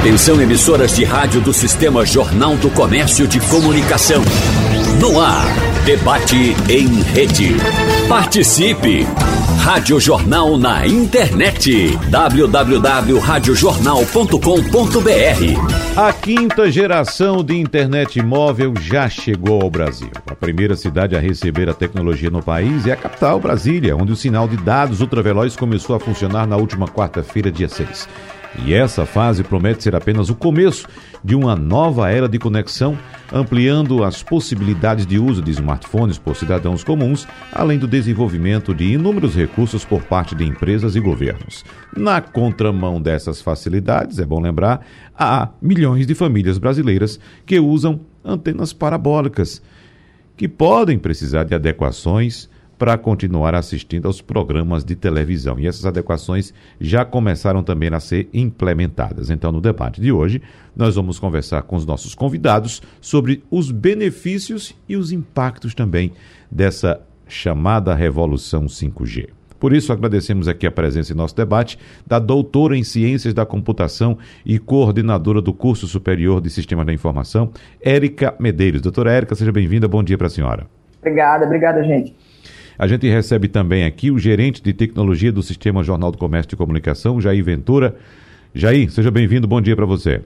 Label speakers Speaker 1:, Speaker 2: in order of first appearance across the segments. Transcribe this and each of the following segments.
Speaker 1: Atenção emissoras de rádio do Sistema Jornal do Comércio de Comunicação. No ar, debate em rede. Participe! Rádio Jornal na internet. www.radiojornal.com.br
Speaker 2: A quinta geração de internet móvel já chegou ao Brasil. A primeira cidade a receber a tecnologia no país é a capital, Brasília, onde o sinal de dados ultraveloz começou a funcionar na última quarta-feira, dia 6. E essa fase promete ser apenas o começo de uma nova era de conexão, ampliando as possibilidades de uso de smartphones por cidadãos comuns, além do desenvolvimento de inúmeros recursos por parte de empresas e governos. Na contramão dessas facilidades, é bom lembrar, há milhões de famílias brasileiras que usam antenas parabólicas, que podem precisar de adequações para continuar assistindo aos programas de televisão. E essas adequações já começaram também a ser implementadas. Então, no debate de hoje, nós vamos conversar com os nossos convidados sobre os benefícios e os impactos também dessa chamada revolução 5G. Por isso, agradecemos aqui a presença em nosso debate da doutora em Ciências da Computação e coordenadora do curso superior de Sistema da Informação, Érica Medeiros. Doutora Érica, seja bem-vinda. Bom dia para a senhora.
Speaker 3: Obrigada, obrigada, gente.
Speaker 2: A gente recebe também aqui o gerente de tecnologia do Sistema Jornal do Comércio e Comunicação, Jair Ventura. Jair, seja bem-vindo, bom dia para você.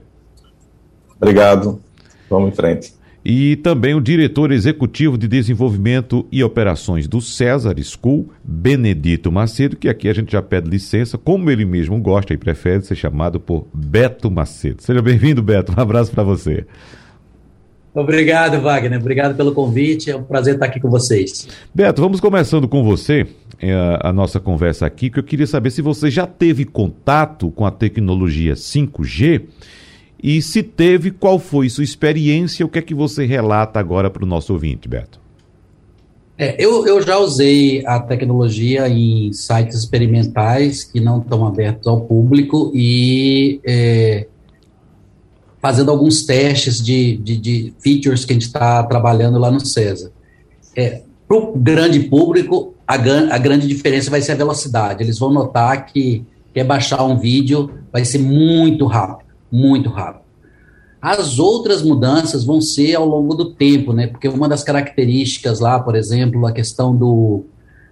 Speaker 4: Obrigado, vamos em frente.
Speaker 2: E também o diretor executivo de desenvolvimento e operações do César School, Benedito Macedo, que aqui a gente já pede licença, como ele mesmo gosta e prefere ser chamado por Beto Macedo. Seja bem-vindo, Beto, um abraço para você.
Speaker 5: Obrigado, Wagner. Obrigado pelo convite. É um prazer estar aqui com vocês.
Speaker 2: Beto, vamos começando com você é, a nossa conversa aqui, que eu queria saber se você já teve contato com a tecnologia 5G e se teve, qual foi sua experiência, o que é que você relata agora para o nosso ouvinte, Beto?
Speaker 5: É, eu, eu já usei a tecnologia em sites experimentais que não estão abertos ao público e é, fazendo alguns testes de, de, de features que a gente está trabalhando lá no César. É, Para o grande público, a, a, grande diferença vai ser a velocidade. Eles vão notar que quer baixar um vídeo, vai ser muito rápido, muito rápido. As outras mudanças vão ser ao longo do tempo, né? Porque uma das características lá, por exemplo, a questão do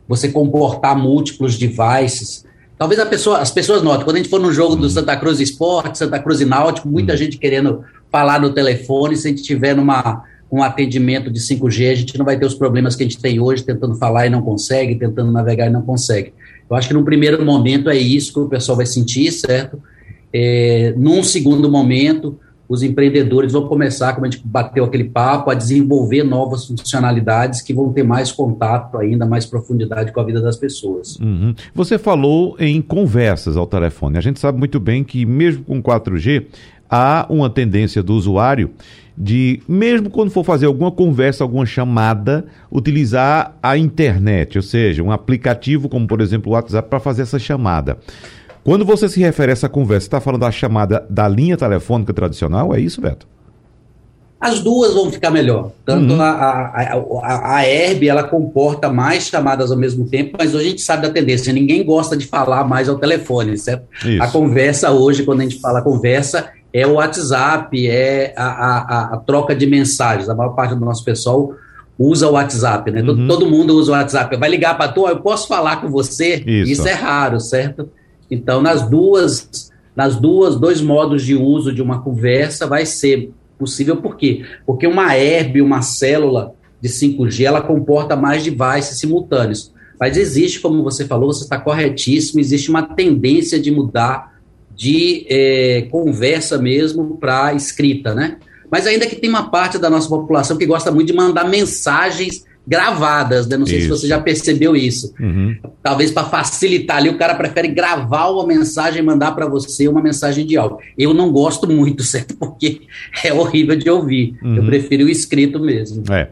Speaker 5: você comportar múltiplos devices, Talvez pessoa, as pessoas notem, quando a gente for no jogo do Santa Cruz Esporte, Santa Cruz e Náutico, muita gente querendo falar no telefone, se a gente tiver numa, um atendimento de 5G, a gente não vai ter os problemas que a gente tem hoje, tentando falar e não consegue, tentando navegar e não consegue. Eu acho que num primeiro momento é isso que o pessoal vai sentir, certo? É, num segundo momento, os empreendedores vão começar, como a gente bateu aquele papo, a desenvolver novas funcionalidades que vão ter mais contato ainda, mais profundidade com a vida das pessoas.
Speaker 2: Uhum. Você falou em conversas ao telefone. A gente sabe muito bem que, mesmo com 4G, há uma tendência do usuário de, mesmo quando for fazer alguma conversa, alguma chamada, utilizar a internet, ou seja, um aplicativo como, por exemplo, o WhatsApp, para fazer essa chamada. Quando você se refere a essa conversa, está falando da chamada da linha telefônica tradicional? É isso, Beto?
Speaker 5: As duas vão ficar melhor. Tanto uhum. a, a, a, a Herb, ela comporta mais chamadas ao mesmo tempo, mas hoje a gente sabe da tendência. Ninguém gosta de falar mais ao telefone, certo? Isso. A conversa hoje, quando a gente fala conversa, é o WhatsApp, é a, a, a, troca de mensagens. A maior parte do nosso pessoal usa o WhatsApp, né? Uhum. Todo, todo, mundo usa o WhatsApp. Vai ligar para tu, eu posso falar com você? Isso. Isso é raro, certo? Então, nas duas, nas duas, dois modos de uso de uma conversa vai ser possível, por quê? Porque uma herb, uma célula de 5G, ela comporta mais devices simultâneos. Mas existe, como você falou, você está corretíssimo, existe uma tendência de mudar de é, conversa mesmo para escrita, né? Mas ainda que tem uma parte da nossa população que gosta muito de mandar mensagens gravadas, né? Não sei isso. se você já percebeu isso. Uhum. Talvez para facilitar ali, o cara prefere gravar uma mensagem e mandar para você uma mensagem de áudio. Eu não gosto muito, certo? Porque é horrível de ouvir. Uhum. Eu prefiro o escrito mesmo.
Speaker 2: É.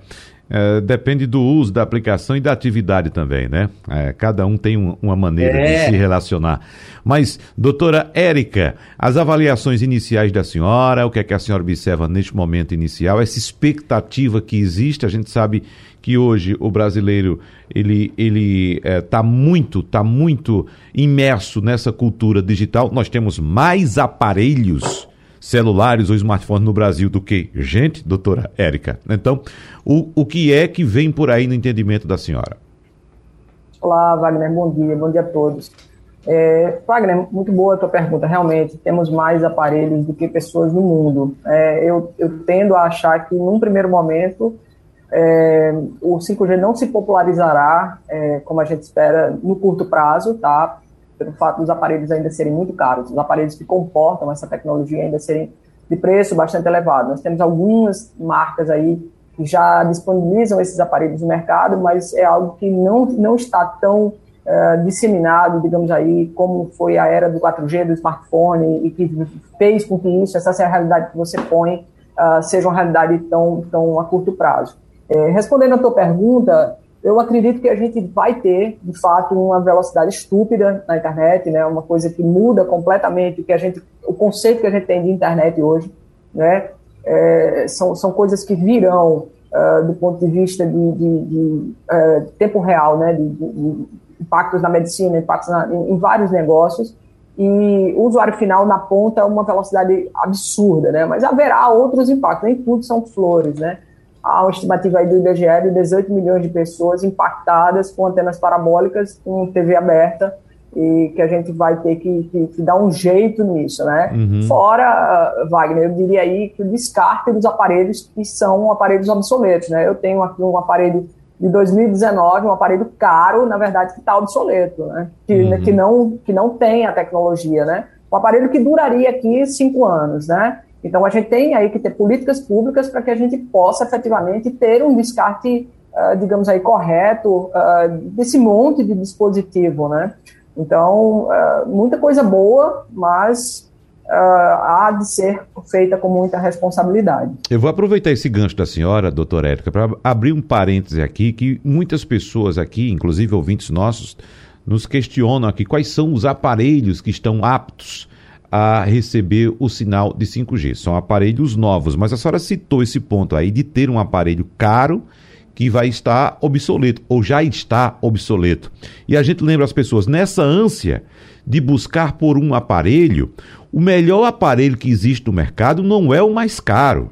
Speaker 2: É, depende do uso da aplicação e da atividade também, né? É, cada um tem um, uma maneira é. de se relacionar. Mas, doutora Érica, as avaliações iniciais da senhora, o que é que a senhora observa neste momento inicial, essa expectativa que existe, a gente sabe que hoje o brasileiro ele ele está é, muito tá muito imerso nessa cultura digital. Nós temos mais aparelhos celulares ou smartphones no Brasil do que gente, doutora Érica. Então, o, o que é que vem por aí no entendimento da senhora?
Speaker 3: Olá, Wagner, bom dia, bom dia a todos. É, Wagner, muito boa a tua pergunta. Realmente, temos mais aparelhos do que pessoas no mundo. É, eu, eu, tendo a achar que, num primeiro momento, é, o 5G não se popularizará, é, como a gente espera, no curto prazo, tá? Pelo fato dos aparelhos ainda serem muito caros. Os aparelhos que comportam essa tecnologia ainda serem de preço bastante elevado. Nós temos algumas marcas aí que já disponibilizam esses aparelhos no mercado, mas é algo que não, não está tão uh, disseminado, digamos aí, como foi a era do 4G, do smartphone, e que fez com que isso, essa realidade que você põe, uh, seja uma realidade tão, tão a curto prazo. É, respondendo à tua pergunta, eu acredito que a gente vai ter, de fato, uma velocidade estúpida na internet, né? Uma coisa que muda completamente que a gente, o conceito que a gente tem de internet hoje, né? É, são, são coisas que virão uh, do ponto de vista de, de, de uh, tempo real, né? De, de, impactos na medicina, impactos na, em, em, vários negócios, e o usuário final na ponta uma velocidade absurda, né? Mas haverá outros impactos, nem tudo são flores, né? Há uma estimativa aí do IBGE de 18 milhões de pessoas impactadas com antenas parabólicas com TV aberta e que a gente vai ter que, que, que dar um jeito nisso, né? Uhum. Fora, Wagner, eu diria aí que o descarte dos aparelhos que são aparelhos obsoletos, né? Eu tenho aqui um aparelho de 2019, um aparelho caro, na verdade, que está obsoleto, né? Que, uhum. que, não, que não tem a tecnologia, né? Um aparelho que duraria aqui cinco anos, né? Então, a gente tem aí que ter políticas públicas para que a gente possa efetivamente ter um descarte, uh, digamos aí, correto uh, desse monte de dispositivo, né? Então, uh, muita coisa boa, mas há de ser feita com muita responsabilidade.
Speaker 2: Eu vou aproveitar esse gancho da senhora, doutora Érica, para abrir um parêntese aqui, que muitas pessoas aqui, inclusive ouvintes nossos, nos questionam aqui quais são os aparelhos que estão aptos a receber o sinal de 5G. São aparelhos novos, mas a senhora citou esse ponto aí de ter um aparelho caro que vai estar obsoleto ou já está obsoleto. E a gente lembra as pessoas nessa ânsia de buscar por um aparelho, o melhor aparelho que existe no mercado não é o mais caro.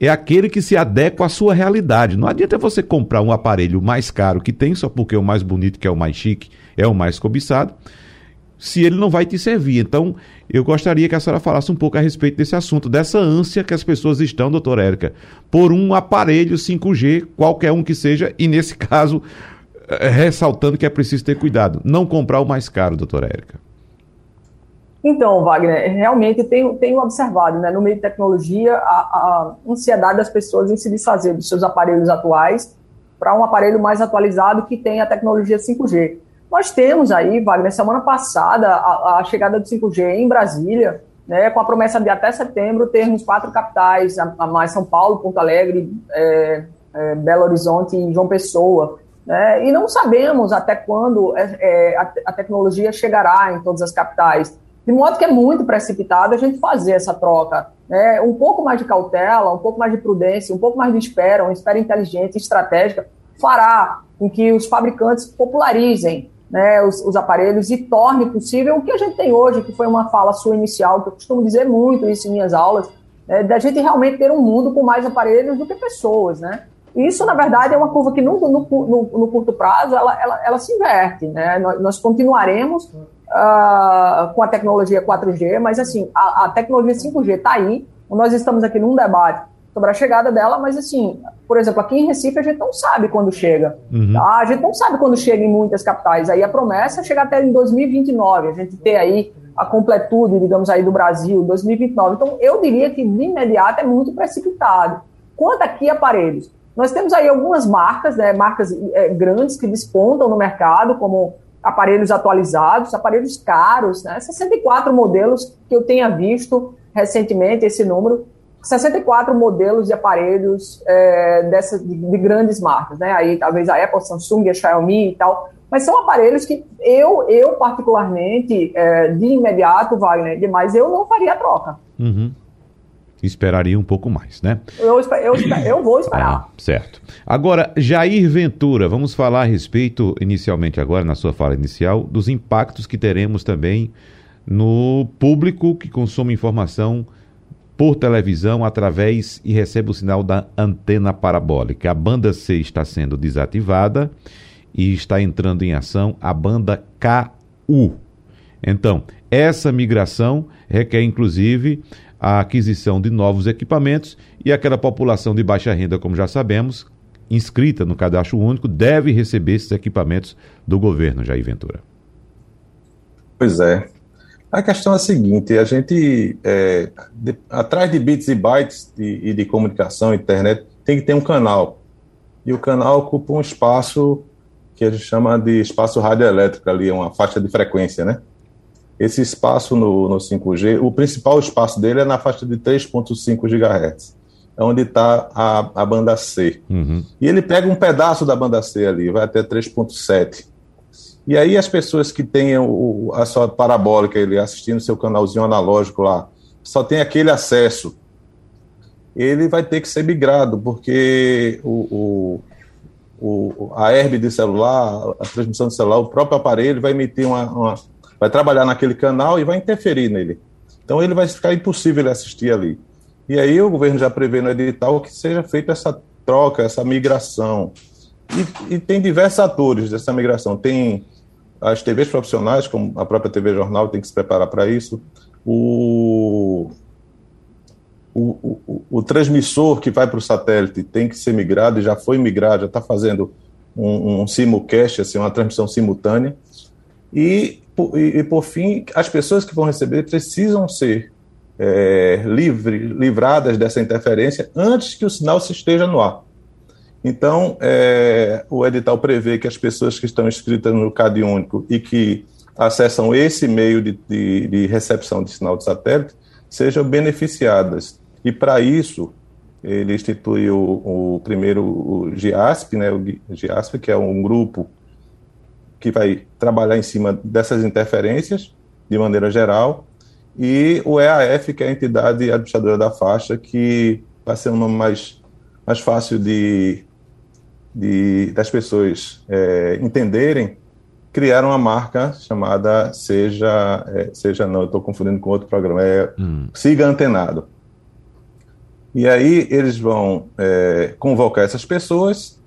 Speaker 2: É aquele que se adequa à sua realidade. Não adianta você comprar um aparelho mais caro que tem só porque é o mais bonito, que é o mais chique, é o mais cobiçado, se ele não vai te servir. Então, eu gostaria que a senhora falasse um pouco a respeito desse assunto, dessa ânsia que as pessoas estão, doutora Érica, por um aparelho 5G, qualquer um que seja, e nesse caso, eh, ressaltando que é preciso ter cuidado, não comprar o mais caro, doutora Érica.
Speaker 3: Então, Wagner, realmente tenho, tenho observado, né, no meio de tecnologia, a, a ansiedade das pessoas em se desfazer dos seus aparelhos atuais para um aparelho mais atualizado que tem a tecnologia 5G. Nós temos aí, Wagner, semana passada, a, a chegada do 5G em Brasília, né, com a promessa de até setembro termos quatro capitais, a, a mais São Paulo, Porto Alegre, é, é, Belo Horizonte e João Pessoa. Né, e não sabemos até quando é, é, a, a tecnologia chegará em todas as capitais. De modo que é muito precipitado a gente fazer essa troca. Né? Um pouco mais de cautela, um pouco mais de prudência, um pouco mais de espera, uma espera inteligente, estratégica, fará com que os fabricantes popularizem né, os, os, aparelhos e torne possível o que a gente tem hoje, que foi uma fala sua inicial, que eu costumo dizer muito isso em minhas aulas, né, da gente realmente ter um mundo com mais aparelhos do que pessoas, né? Isso, na verdade, é uma curva que no, no, no, no curto prazo ela, ela, ela, se inverte, né? Nós, nós continuaremos uh, com a tecnologia 4G, mas assim, a, a tecnologia 5G está aí. Nós estamos aqui num debate sobre a chegada dela, mas assim, por exemplo, aqui em Recife a gente não sabe quando chega. Uhum. Tá? A gente não sabe quando chega em muitas capitais. Aí a promessa é chegar até em 2029, a gente ter aí a completude, digamos aí, do Brasil, 2029. Então, eu diria que de imediato é muito precipitado. Quanto aqui aparelhos? Nós temos aí algumas marcas, né, marcas é, grandes que despontam no mercado, como aparelhos atualizados, aparelhos caros, né, 64 modelos que eu tenha visto recentemente, esse número, 64 modelos de aparelhos é, dessas, de, de, grandes marcas, né? Aí talvez a Apple, Samsung, a Xiaomi e tal. Mas são aparelhos que eu, eu particularmente, é, de imediato, Wagner, mas eu não faria a troca.
Speaker 2: Uhum. Esperaria um pouco mais, né?
Speaker 3: Eu, eu, eu vou esperar.
Speaker 2: Ah, certo. Agora, Jair Ventura, vamos falar a respeito, inicialmente agora, na sua fala inicial, dos impactos que teremos também no público que consome informação por televisão através e recebe o sinal da antena parabólica. A banda C está sendo desativada e está entrando em ação a banda KU. Então, essa migração requer inclusive a aquisição de novos equipamentos e aquela população de baixa renda, como já sabemos, inscrita no cadastro único, deve receber esses equipamentos do governo, Jair Ventura.
Speaker 4: Pois é. A questão é a seguinte: a gente, é, de, atrás de bits e bytes e de comunicação, internet, tem que ter um canal. E o canal ocupa um espaço que a gente chama de espaço radioelétrico, ali, uma faixa de frequência, né? Esse espaço no, no 5G, o principal espaço dele é na faixa de 3,5 GHz, é onde está a, a banda C. Uhum. E ele pega um pedaço da banda C ali, vai até 3,7. E aí as pessoas que têm o, a sua parabólica, ele assistindo seu canalzinho analógico lá, só tem aquele acesso, ele vai ter que ser migrado, porque o, o, o a herb de celular, a transmissão de celular, o próprio aparelho vai emitir uma, uma vai trabalhar naquele canal e vai interferir nele. Então ele vai ficar impossível assistir ali. E aí o governo já prevê no edital que seja feita essa troca, essa migração. E, e, tem diversos atores dessa migração. Tem as TVs profissionais, como a própria TV Jornal tem que se preparar para isso. O, o, o, o, transmissor que vai para o satélite tem que ser migrado, e já foi migrado, já está fazendo um, um simulcast, assim, uma transmissão simultânea. E e, e, por fim, as pessoas que vão receber precisam ser é, livre, livradas dessa interferência antes que o sinal se esteja no ar. Então, é, o edital prevê que as pessoas que estão inscritas no CAD único e que acessam esse meio de, de, de recepção de sinal de satélite sejam beneficiadas. E para isso, ele instituiu o, o primeiro o GIASP, né, o GIASP, que é um grupo que vai trabalhar em cima dessas interferências, de maneira geral, e o EAF, que é a entidade administradora da faixa, que vai ser um nome mais, mais fácil de, de das pessoas é, entenderem, criaram uma marca chamada Seja, é, Seja Não, estou confundindo com outro programa, é hum. Siga Antenado. E aí eles vão é, convocar essas pessoas,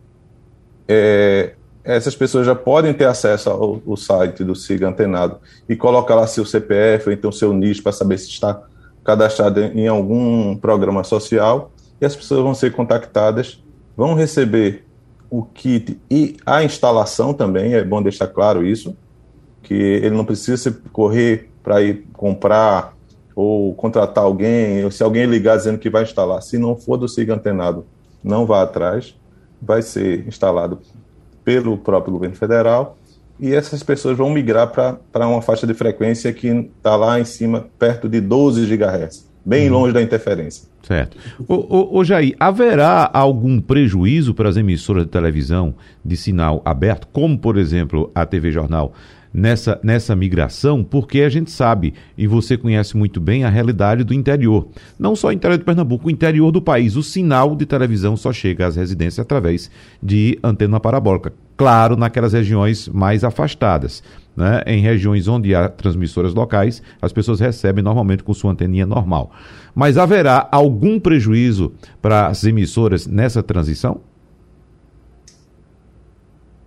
Speaker 4: é, essas pessoas já podem ter acesso ao, ao site do SIGA Antenado e colocar lá seu CPF ou então seu NIS para saber se está cadastrado em algum programa social e as pessoas vão ser contactadas, vão receber o kit e a instalação também, é bom deixar claro isso, que ele não precisa correr para ir comprar ou contratar alguém, ou se alguém ligar dizendo que vai instalar, se não for do SIGA Antenado, não vá atrás, vai ser instalado pelo próprio governo federal, e essas pessoas vão migrar para uma faixa de frequência que está lá em cima, perto de 12 GHz, bem uhum. longe da interferência.
Speaker 2: Certo. O Jair, haverá algum prejuízo para as emissoras de televisão de sinal aberto, como por exemplo a TV Jornal, nessa, nessa migração, porque a gente sabe, e você conhece muito bem, a realidade do interior. Não só o interior de Pernambuco, o interior do país. O sinal de televisão só chega às residências através de antena parabólica. Claro, naquelas regiões mais afastadas. Né? Em regiões onde há transmissoras locais, as pessoas recebem normalmente com sua anteninha normal. Mas haverá algum prejuízo para as emissoras nessa transição?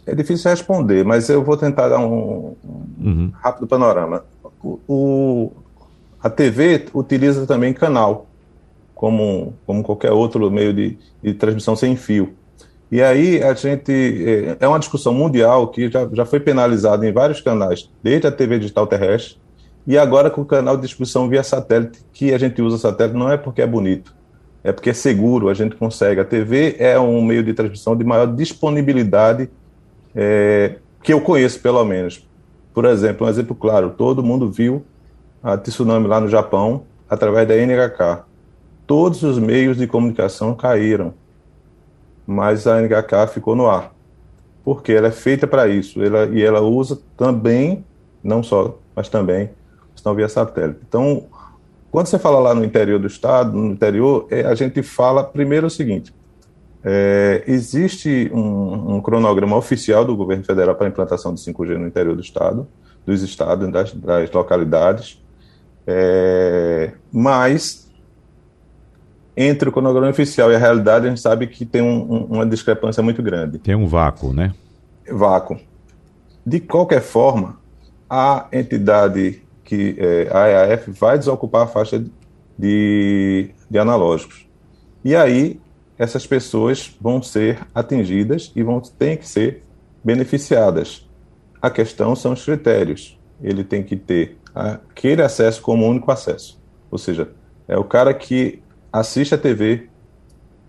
Speaker 4: É difícil responder, mas eu vou tentar dar um, uhum. rápido panorama. O, o, a TV utiliza também canal, como, como qualquer outro meio de, de transmissão sem fio. E aí a gente. É, é uma discussão mundial que já, já foi penalizada em vários canais, desde a TV digital terrestre, e agora com o canal de distribuição via satélite, que a gente usa satélite não é porque é bonito, é porque é seguro, a gente consegue. A TV é um meio de transmissão de maior disponibilidade é, que eu conheço, pelo menos. Por exemplo, um exemplo claro: todo mundo viu a tsunami lá no Japão através da NHK. Todos os meios de comunicação caíram, mas a NHK ficou no ar, porque ela é feita para isso. Ela, e ela usa também, não só, mas também, estão via satélite. Então, quando você fala lá no interior do estado, no interior, é, a gente fala primeiro o seguinte: é, existe um, um, cronograma oficial do governo federal para a implantação de 5G no interior do estado, dos estados, das, das localidades, é, mas entre o cronograma oficial e a realidade, a gente sabe que tem um, um, uma discrepância muito grande.
Speaker 2: Tem um vácuo, né?
Speaker 4: Vácuo. De qualquer forma, a entidade que é, a EAF vai desocupar a faixa de, de analógicos. E aí, essas pessoas vão ser atingidas e vão ter que ser beneficiadas. A questão são os critérios. Ele tem que ter aquele acesso como único acesso. Ou seja, é o cara que assiste a TV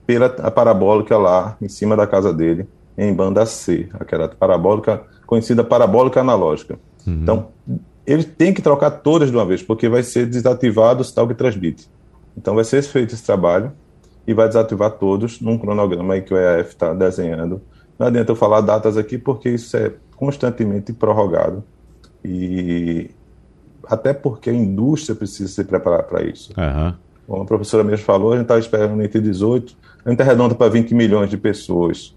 Speaker 4: pela a parabólica lá em cima da casa dele, em banda C, aquela parabólica conhecida parabólica analógica. Uhum. Então, ele tem que trocar todas de uma vez, porque vai ser desativado o tal que transmite. Então, vai ser feito esse trabalho e vai desativar todos num cronograma aí que o EAF está desenhando. Não adianta eu falar datas aqui, porque isso é constantemente prorrogado. E até porque a indústria precisa se preparar para isso.
Speaker 2: Uhum.
Speaker 4: Como a professora mesmo falou, a gente está esperando entre 18, a gente arredonda para 20 milhões de pessoas.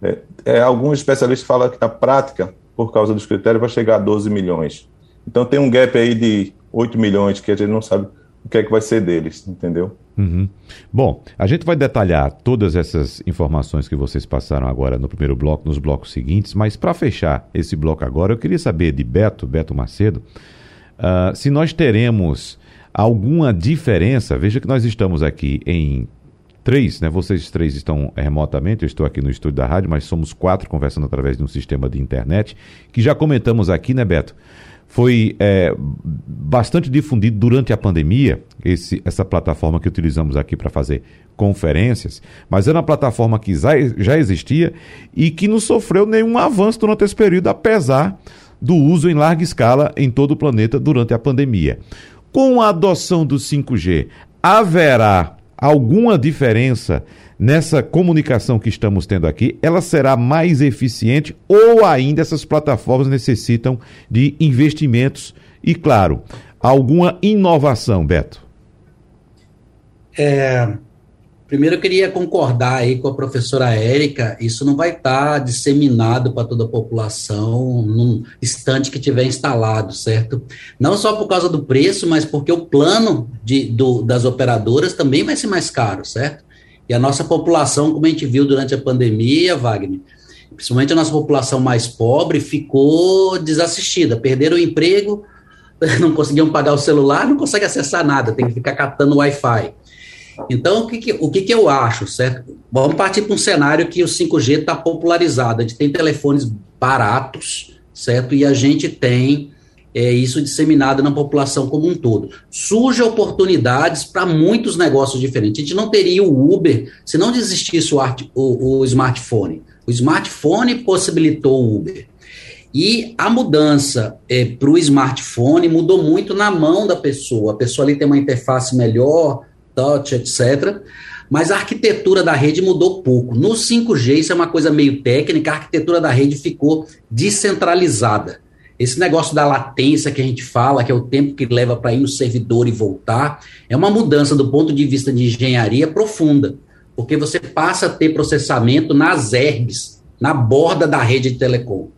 Speaker 4: É, é, alguns especialistas falam que na prática, por causa dos critérios, vai chegar a 12 milhões. Então tem um gap aí de 8 milhões que a gente não sabe o que é que vai ser deles, entendeu?
Speaker 2: Uhum. Bom, a gente vai detalhar todas essas informações que vocês passaram agora no primeiro bloco, nos blocos seguintes, mas para fechar esse bloco agora, eu queria saber de Beto, Beto Macedo, uh, se nós teremos alguma diferença. Veja que nós estamos aqui em três, né? Vocês três estão remotamente, eu estou aqui no estúdio da rádio, mas somos quatro conversando através de um sistema de internet, que já comentamos aqui, né, Beto? foi é, bastante difundido durante a pandemia, esse, essa plataforma que utilizamos aqui para fazer conferências, mas era uma plataforma que já, já existia e que não sofreu nenhum avanço durante esse período, apesar do uso em larga escala em todo o planeta durante a pandemia. Com a adoção do 5G, haverá alguma diferença nessa comunicação que estamos tendo aqui, ela será mais eficiente ou ainda essas plataformas necessitam de investimentos e, claro, alguma inovação, Beto?
Speaker 5: É, primeiro eu queria concordar aí com a professora Érica, isso não vai estar disseminado para toda a população num instante que tiver instalado, certo? Não só por causa do preço, mas porque o plano de, do, das operadoras também vai ser mais caro, certo? E a nossa população, como a gente viu durante a pandemia, Wagner, principalmente a nossa população mais pobre, ficou desassistida, perderam o emprego, não conseguiam pagar o celular, não conseguem acessar nada, tem que ficar catando Wi-Fi. Então, o que, que o que, que eu acho, certo? Vamos partir para um cenário que o 5G está popularizado. A gente tem telefones baratos, certo? E a gente tem é, isso disseminado na população como um todo. Surgem oportunidades para muitos negócios diferentes. A gente não teria o Uber se não existisse o, o, o smartphone. O smartphone possibilitou o Uber. E a mudança é, para o smartphone mudou muito na mão da pessoa. A pessoa ali tem uma interface melhor, touch, etc. Mas a arquitetura da rede mudou pouco. No 5G, isso é uma coisa meio técnica, a arquitetura da rede ficou descentralizada. Esse negócio da latência que a gente fala, que é o tempo que leva para ir no servidor e voltar, é uma mudança do ponto de vista de engenharia profunda, porque você passa a ter processamento nas herbes, na borda da rede de telecom.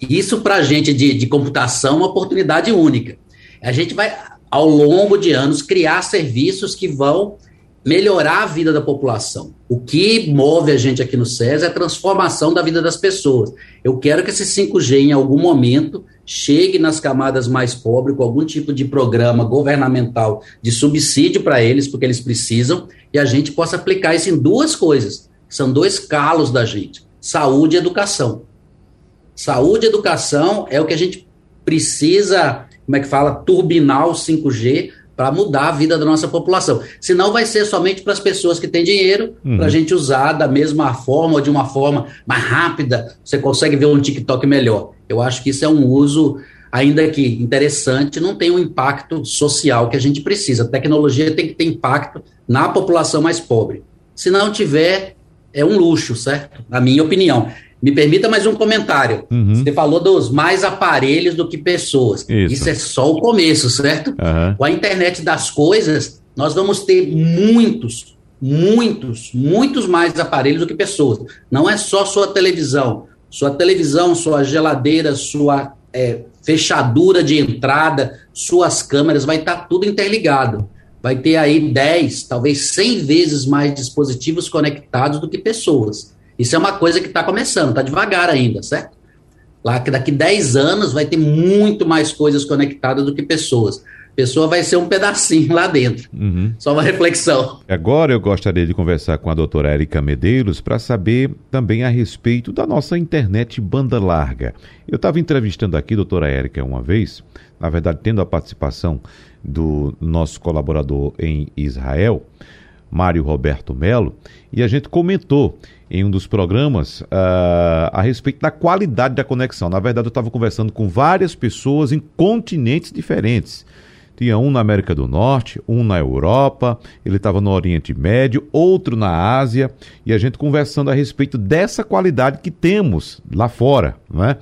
Speaker 5: E isso, para a gente de, de computação, é uma oportunidade única. A gente vai, ao longo de anos, criar serviços que vão melhorar a vida da população. O que move a gente aqui no SES é a transformação da vida das pessoas. Eu quero que esse 5G, em algum momento, chegue nas camadas mais pobres com algum tipo de programa governamental de subsídio para eles, porque eles precisam, e a gente possa aplicar isso em duas coisas. São dois calos da gente: saúde e educação. Saúde e educação é o que a gente precisa, como é que fala, turbinar o 5G para mudar a vida da nossa população. Senão vai ser somente para as pessoas que têm dinheiro, uhum. para a gente usar da mesma forma ou de uma forma mais rápida. Você consegue ver um TikTok melhor. Eu acho que isso é um uso, ainda que interessante, não tem um impacto social que a gente precisa. A tecnologia tem que ter impacto na população mais pobre. Se não tiver, é um luxo, certo? Na minha opinião. Me permita mais um comentário. Uhum. Você falou dos mais aparelhos do que pessoas. Isso, Isso é só o começo, certo? Uhum. Com a internet das coisas, nós vamos ter muitos, muitos, muitos mais aparelhos do que pessoas. Não é só sua televisão. Sua televisão, sua geladeira, sua é, fechadura de entrada, suas câmeras, vai estar tudo interligado. vai ter aí 10, talvez 100 vezes mais dispositivos conectados do que pessoas. Isso é uma coisa que está começando, está devagar ainda, certo? Lá que daqui 10 anos vai ter muito mais coisas conectadas do que pessoas. Pessoa vai ser um pedacinho lá dentro. Uhum. Só uma reflexão.
Speaker 2: Agora eu gostaria de conversar com a doutora Erika Medeiros para saber também a respeito da nossa internet banda larga. Eu estava entrevistando aqui, doutora Érica, uma vez, na verdade, tendo a participação do nosso colaborador em Israel, Mário Roberto Melo, e a gente comentou em um dos programas uh, a respeito da qualidade da conexão. Na verdade, eu estava conversando com várias pessoas em continentes diferentes. Tinha um na América do Norte, um na Europa, ele estava no Oriente Médio, outro na Ásia, e a gente conversando a respeito dessa qualidade que temos lá fora, não é?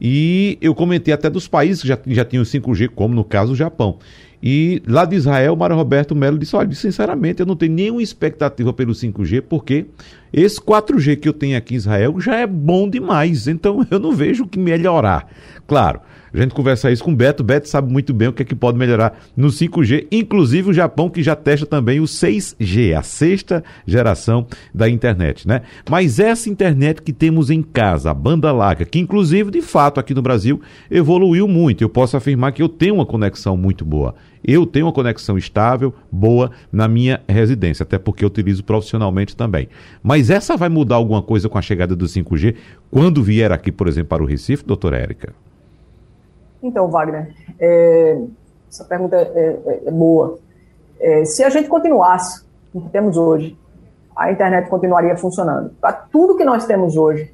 Speaker 2: E eu comentei até dos países que já, já tinham 5G, como no caso o Japão. E lá de Israel, o Mário Roberto Melo disse: Olha, sinceramente, eu não tenho nenhuma expectativa pelo 5G, porque esse 4G que eu tenho aqui em Israel já é bom demais, então eu não vejo o que melhorar. Claro, a gente conversa isso com o Beto. Beto sabe muito bem o que é que pode melhorar no 5G, inclusive o Japão que já testa também o 6G, a sexta geração da internet, né? Mas essa internet que temos em casa, a banda larga, que inclusive de fato aqui no Brasil evoluiu muito. Eu posso afirmar que eu tenho uma conexão muito boa. Eu tenho uma conexão estável, boa na minha residência, até porque eu utilizo profissionalmente também. Mas essa vai mudar alguma coisa com a chegada do 5G quando vier aqui, por exemplo, para o Recife, doutora Érica?
Speaker 3: Então, Wagner, é, essa pergunta é, é, é boa. É, se a gente continuasse o que temos hoje, a internet continuaria funcionando. Para tudo que nós temos hoje,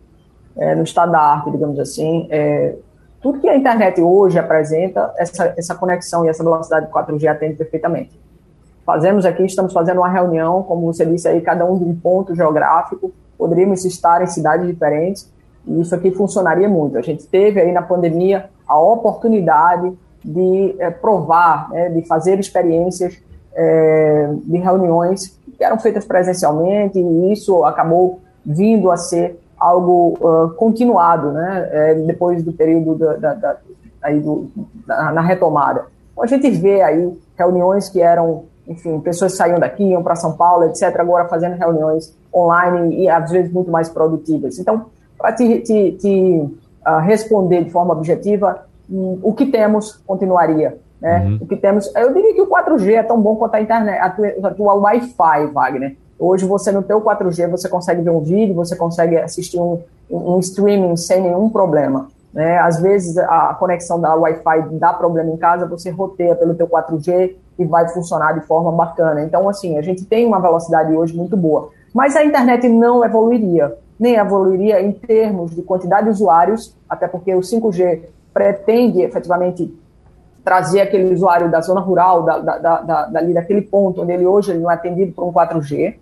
Speaker 3: é, no estado da arte, digamos assim, é, tudo que a internet hoje apresenta, essa, essa conexão e essa velocidade de 4G atende perfeitamente. Fazemos aqui, estamos fazendo uma reunião, como você disse aí, cada um de um ponto geográfico, poderíamos estar em cidades diferentes, e isso aqui funcionaria muito. A gente teve aí na pandemia a oportunidade de é, provar, né, de fazer experiências é, de reuniões que eram feitas presencialmente e isso acabou vindo a ser algo uh, continuado, né, é, depois do período da, da, da, aí do, da, na retomada. Então, a gente vê aí reuniões que eram, enfim, pessoas saíam daqui, iam para São Paulo, etc., agora fazendo reuniões online e às vezes muito mais produtivas. Então, para te, te, te uh, responder de forma objetiva, um, o que temos continuaria. Né? Uhum. O que temos, eu diria que o 4G é tão bom quanto a internet, a tua, Wi-Fi, Wagner. Hoje você no teu 4G você consegue ver um vídeo, você consegue assistir um, um streaming sem nenhum problema. Né? Às vezes a conexão da Wi-Fi dá problema em casa, você roteia pelo teu 4G e vai funcionar de forma bacana. Então, assim, a gente tem uma velocidade hoje muito boa. Mas a internet não evoluiria nem evoluiria em termos de quantidade de usuários, até porque o 5G pretende efetivamente trazer aquele usuário da zona rural, da, da, da, dali daquele ponto onde ele hoje ele não é atendido por um 4G,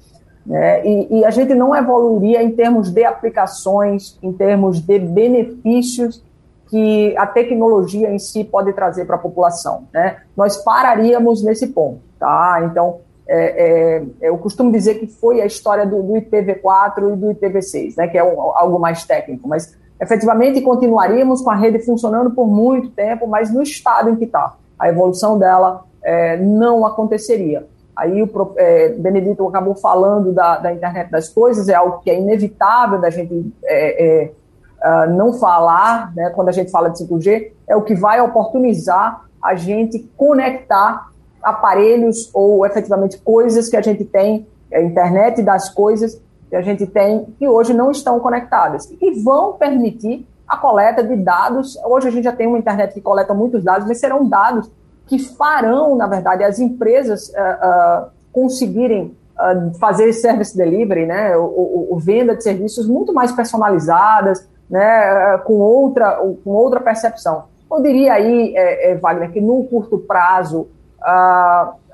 Speaker 3: né? e, e a gente não evoluiria em termos de aplicações, em termos de benefícios que a tecnologia em si pode trazer para a população. Né? Nós pararíamos nesse ponto. Tá? Então, é, é, eu costumo dizer que foi a história do, do IPv4 e do IPv6, né, que é um, algo mais técnico, mas efetivamente continuaríamos com a rede funcionando por muito tempo, mas no estado em que está. A evolução dela é, não aconteceria. Aí o é, Benedito acabou falando da, da, internet das coisas, é algo que é inevitável da gente uh, não falar, né, quando a gente fala de 5G, é o que vai oportunizar a gente conectar aparelhos ou efetivamente coisas que a gente tem, a internet das coisas que a gente tem, que hoje não estão conectadas e vão permitir a coleta de dados. Hoje a gente já tem uma internet que coleta muitos dados, mas serão dados que farão, na verdade, as empresas uh, uh, conseguirem uh, fazer service delivery, né, o, o, o, venda de serviços muito mais personalizadas, né, com outra, com outra percepção. Eu diria aí, é, é, Wagner, que no curto prazo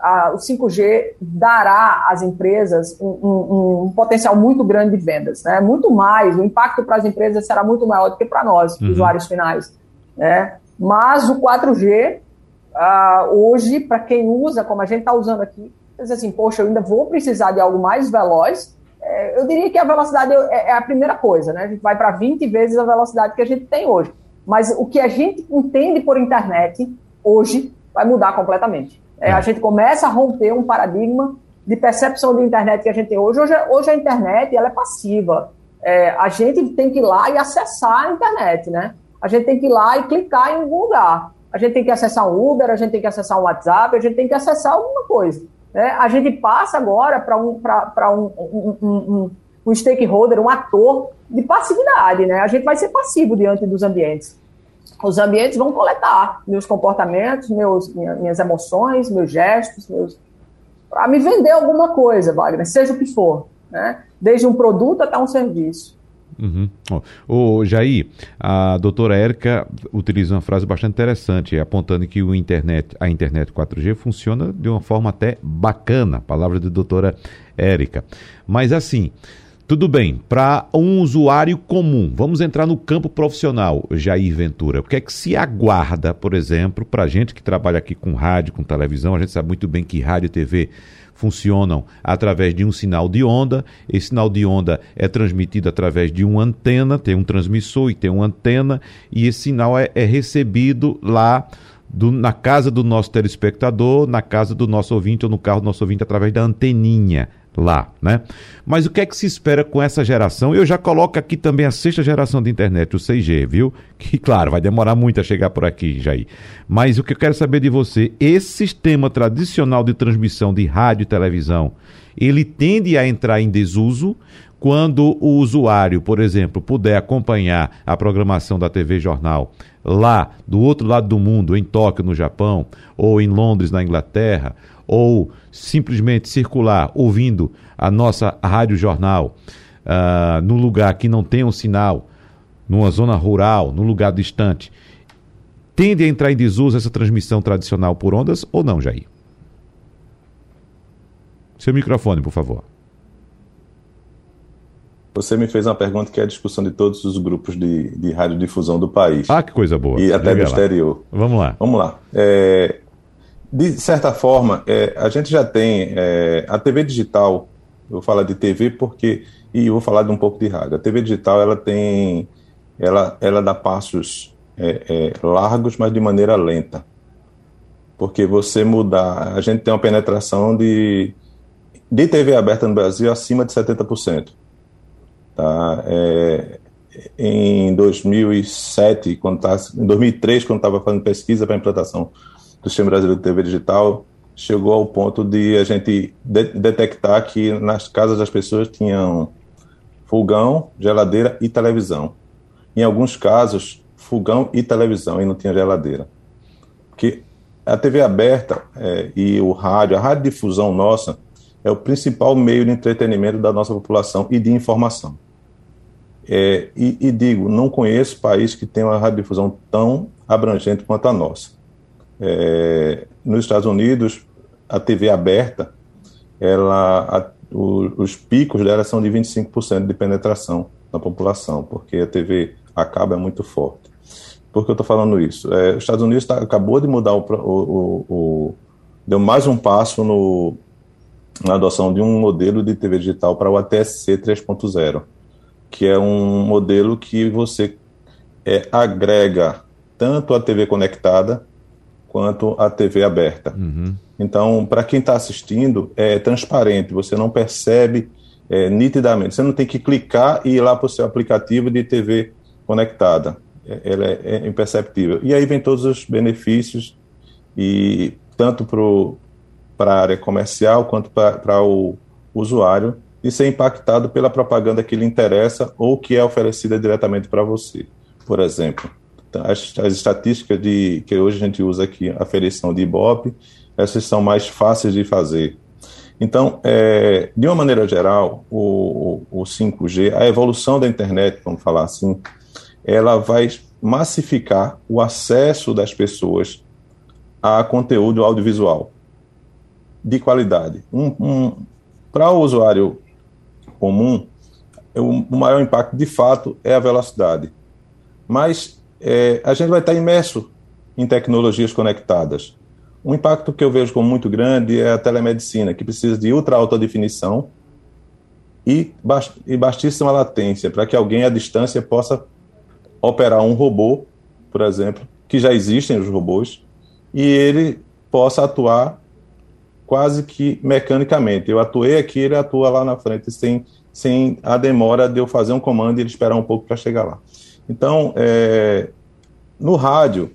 Speaker 3: uh, o 5G dará às empresas um, um, um, potencial muito grande de vendas, né? Muito mais, o impacto para as empresas será muito maior do que para nós, uhum. usuários finais, né? Mas o 4G, uh, ah, hoje, para quem usa, como a gente está usando aqui, diz assim, poxa, eu ainda vou precisar de algo mais veloz, é, eu diria que a velocidade é, é a primeira coisa, né? A gente vai para 20 vezes a velocidade que a gente tem hoje. Mas o que a gente entende por internet hoje vai mudar completamente. É, a gente começa a romper um paradigma de percepção de internet que a gente tem hoje. Hoje, hoje a internet ela é passiva. É, a gente tem que ir lá e acessar a internet, né? A gente tem que ir lá e clicar em algum lugar. A gente tem que acessar um Uber, a gente tem que acessar um WhatsApp, a gente tem que acessar alguma coisa. Né? A gente passa agora para um, um, um, um, um stakeholder, um ator de passividade. Né? A gente vai ser passivo diante dos ambientes. Os ambientes vão coletar meus comportamentos, meus, minhas emoções, meus gestos, meus... para me vender alguma coisa, Wagner, seja o que for. Né? Desde um produto até um serviço.
Speaker 2: Uhum. O Jair, a doutora Érica utiliza uma frase bastante interessante, apontando que o internet, a internet 4G funciona de uma forma até bacana, palavra de doutora Érica. Mas assim, tudo bem, para um usuário comum, vamos entrar no campo profissional, Jair Ventura. O que é que se aguarda, por exemplo, para a gente que trabalha aqui com rádio, com televisão? A gente sabe muito bem que rádio e TV funcionam através de um sinal de onda. Esse sinal de onda é transmitido através de uma antena, tem um transmissor e tem uma antena, e esse sinal é, é recebido lá do, na casa do nosso telespectador, na casa do nosso ouvinte ou no carro do nosso ouvinte através da anteninha lá, né? Mas o que é que se espera com essa geração? Eu já coloco aqui também a sexta geração de internet, o 6G, viu? Que, claro, vai demorar muito a chegar por aqui, Jair. Mas o que eu quero saber de você, esse sistema tradicional de transmissão de rádio e televisão, ele tende a entrar em desuso quando o usuário, por exemplo, puder acompanhar a programação da TV Jornal lá do outro lado do mundo, em Tóquio, no Japão, ou em Londres, na Inglaterra, ou simplesmente circular ouvindo a nossa rádio jornal uh, num lugar que não tem um sinal, numa zona rural, num lugar distante, tende a entrar em desuso essa transmissão tradicional por ondas ou não, Jair? Seu microfone, por favor.
Speaker 4: Você me fez uma pergunta que é a discussão de todos os grupos de, de radiodifusão do país.
Speaker 2: Ah, que coisa boa.
Speaker 4: E até do exterior.
Speaker 2: Vamos lá.
Speaker 4: Vamos lá. É, de certa forma, é, a gente já tem é, a TV digital, eu vou falar de TV porque, e vou falar de um pouco de rádio. A TV digital, ela tem, ela, ela dá passos é, é, largos, mas de maneira lenta. Porque você mudar, a gente tem uma penetração de, de TV aberta no Brasil acima de 70%. Tá? É, em 2007, quando tá, em 2003, quando estava fazendo pesquisa para implantação do Sistema Brasileiro de TV Digital chegou ao ponto de a gente de detectar que nas casas das pessoas tinham fogão, geladeira e televisão. Em alguns casos, fogão e televisão, e não tinha geladeira. Porque a TV aberta é, e o rádio, a radiodifusão nossa, é o principal meio de entretenimento da nossa população e de informação. É, e, e, digo, não conheço país que tenha uma radiodifusão tão abrangente quanto a nossa. É, nos Estados Unidos, a TV aberta, ela, a, o, os picos dela são de 25% de penetração na população, porque a TV acaba é muito forte. Por que eu estou falando isso? É, os Estados Unidos tá, acabou de mudar o, o, o, deu mais um passo no, na adoção de um modelo de TV digital para o ATSC 3.0, que é um modelo que você é, agrega tanto a TV conectada quanto a TV aberta. Uhum. Então, para quem está assistindo, é transparente, você não percebe é, nitidamente. Você não tem que clicar e ir lá para o seu aplicativo de TV conectada. É, ela é, é imperceptível. E aí vem todos os benefícios, e tanto para a área comercial quanto para o usuário, de ser impactado pela propaganda que lhe interessa ou que é oferecida diretamente para você. Por exemplo, as, as estatísticas de, que hoje a gente usa aqui, aferição de Ibope, essas são mais fáceis de fazer. Então, é, de uma maneira geral, o, o 5G, a evolução da internet, vamos falar assim, ela vai massificar o acesso das pessoas a conteúdo audiovisual de qualidade. Um, um, Para o usuário comum, o maior impacto, de fato, é a velocidade. Mas é, a gente vai estar imerso em tecnologias conectadas. Um impacto que eu vejo como muito grande é a telemedicina, que precisa de ultra alta definição e, e bastíssima latência, para que alguém à distância possa operar um robô, por exemplo, que já existem os robôs, e ele possa atuar quase que mecanicamente. Eu atuei aqui, ele atua lá na frente, sem, sem a demora de eu fazer um comando e ele esperar um pouco para chegar lá. Então, é, no rádio,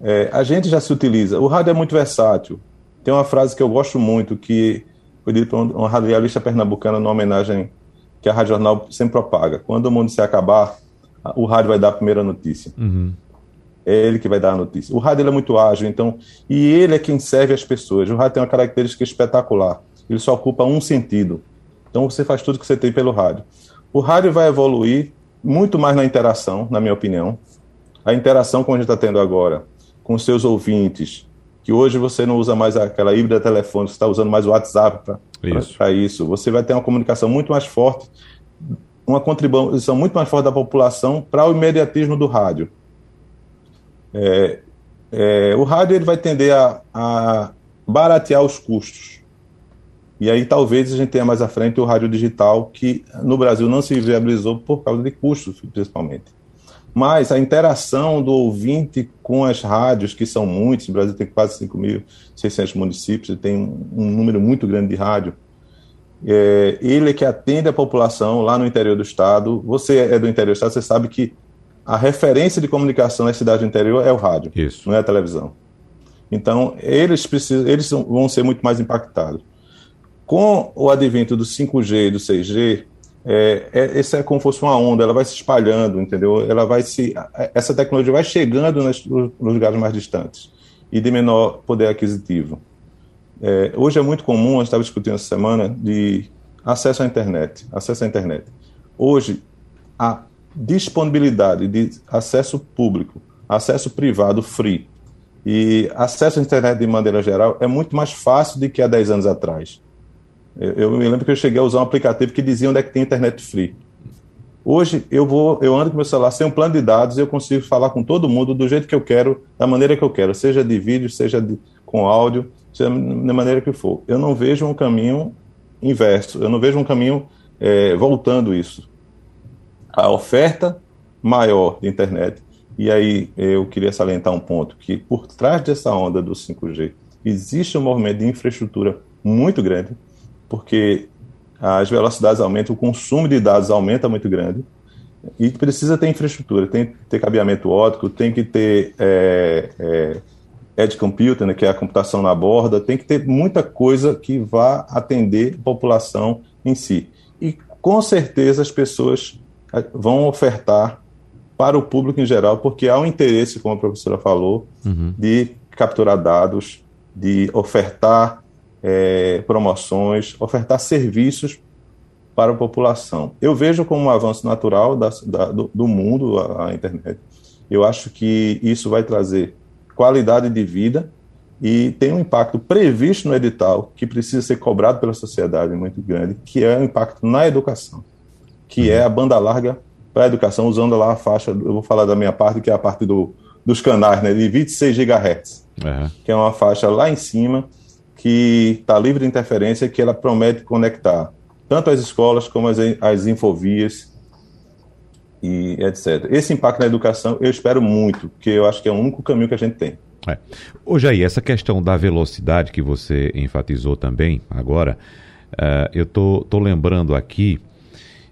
Speaker 4: é, a gente já se utiliza. O rádio é muito versátil. Tem uma frase que eu gosto muito, que foi dita por uma radialista pernambucana numa homenagem que a Rádio Jornal sempre propaga. Quando o mundo se acabar, o rádio vai dar a primeira notícia. Uhum. É ele que vai dar a notícia. O rádio é muito ágil, então, e ele é quem serve as pessoas. O rádio tem uma característica espetacular. Ele só ocupa um sentido. Então você faz tudo que você tem pelo rádio. O rádio vai evoluir muito mais na interação, na minha opinião. A interação como a gente está tendo agora, com os seus ouvintes, que hoje você não usa mais aquela híbrida telefônica, você está usando mais o WhatsApp para isso. isso. Você vai ter uma comunicação muito mais forte, uma contribuição muito mais forte da população para o imediatismo do rádio. É, é, o rádio ele vai tender a, a, baratear os custos. E aí talvez a gente tenha mais à frente o rádio digital, que no Brasil não se viabilizou por causa de custos, principalmente. Mas a interação do ouvinte com as rádios, que são muitos, o Brasil tem quase 5.600 municípios, e tem um número muito grande de rádio, é, ele é que atende a população lá no interior do estado. Você é do interior do estado, você sabe que a referência de comunicação na cidade do interior é o rádio, Isso. não é a televisão. Então, eles, precisam, eles vão ser muito mais impactados. Com o advento do 5G e do 6G, é, é, essa é como se fosse uma onda, ela vai se espalhando, entendeu? Ela vai se, essa tecnologia vai chegando nos, nos lugares mais distantes e de menor poder aquisitivo. É, hoje é muito comum, gente estava discutindo essa semana, de acesso à internet, acesso à internet. Hoje, a disponibilidade de acesso público, acesso privado free e acesso à internet de maneira geral é muito mais fácil do que há 10 anos atrás. Eu, eu, me lembro que eu cheguei a usar um aplicativo que dizia onde é que tem internet free. Hoje eu vou, eu ando com meu celular sem um plano de dados e eu consigo falar com todo mundo do jeito que eu quero, da maneira que eu quero, seja de vídeo, seja de, com áudio, seja da maneira que for. Eu não vejo um caminho inverso, eu não vejo um caminho é, voltando isso a oferta maior de internet. E aí eu queria salientar um ponto, que por trás dessa onda do 5G existe um movimento de infraestrutura muito grande, porque as velocidades aumentam, o consumo de dados aumenta muito grande, e precisa ter infraestrutura, tem que ter cabeamento óptico, tem que ter é, é, edge computing, né, que é a computação na borda, tem que ter muita coisa que vá atender a população em si. E com certeza as pessoas vão ofertar para o público em geral, porque há um interesse, como a professora falou, uhum. de capturar dados, de ofertar é, promoções, ofertar serviços para a população. Eu vejo como um avanço natural da, da, do, do, mundo a, a internet. Eu acho que isso vai trazer qualidade de vida e tem um impacto previsto no edital que precisa ser cobrado pela sociedade muito grande, que é o impacto na educação que é a banda larga para a educação, usando lá a faixa, eu vou falar da minha parte, que é a parte do, dos canais, né, de 26 GHz, uhum. que é uma faixa lá em cima, que está livre de interferência, que ela promete conectar tanto as escolas como as, as infovias e etc. Esse impacto na educação eu espero muito, porque eu acho que é o único caminho que a gente tem.
Speaker 2: É. Hoje aí, essa questão da velocidade que você enfatizou também agora, uh, eu tô, tô lembrando aqui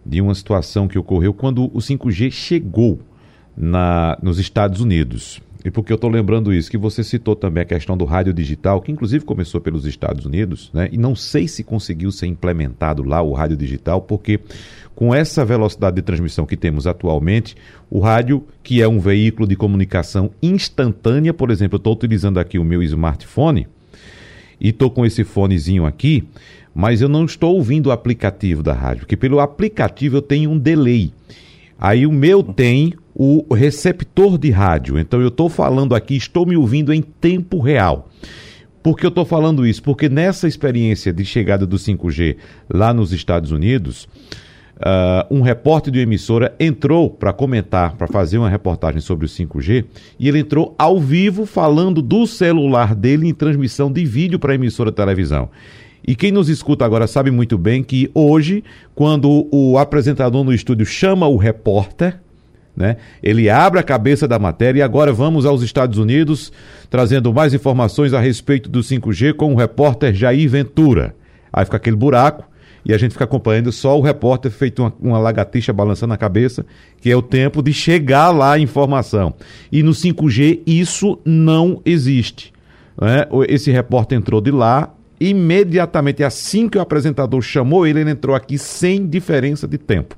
Speaker 2: de uma situação que ocorreu quando o 5G chegou na, nos Estados Unidos. E porque eu estou lembrando isso, que você citou também a questão do rádio digital, que inclusive começou pelos Estados Unidos, né? E não sei se conseguiu ser implementado lá o rádio digital, porque com essa velocidade de transmissão que temos atualmente, o rádio, que é um veículo de comunicação instantânea, por exemplo, eu estou utilizando aqui o meu smartphone e estou com esse fonezinho aqui, mas eu não estou ouvindo o aplicativo da rádio, porque pelo aplicativo eu tenho um delay. Aí o meu tem o receptor de rádio. Então eu estou falando aqui, estou me ouvindo em tempo real. Por que eu estou falando isso? Porque nessa experiência de chegada do 5G lá nos Estados Unidos, uh, um repórter de uma emissora entrou para comentar, para fazer uma reportagem sobre o 5G, e ele entrou ao vivo falando do celular dele em transmissão de vídeo para a emissora de televisão. E quem nos escuta agora sabe muito bem que hoje, quando o apresentador no estúdio chama o repórter, né? Ele abre a cabeça da matéria e agora vamos aos Estados Unidos trazendo mais informações a respeito do 5G com o repórter Jair Ventura. Aí fica aquele buraco e a gente fica acompanhando só o repórter feito uma, uma lagartixa balançando a cabeça, que é o tempo de chegar lá a informação. E no 5G isso não existe. Né? Esse repórter entrou de lá, imediatamente, assim que o apresentador chamou ele, ele entrou aqui sem diferença de tempo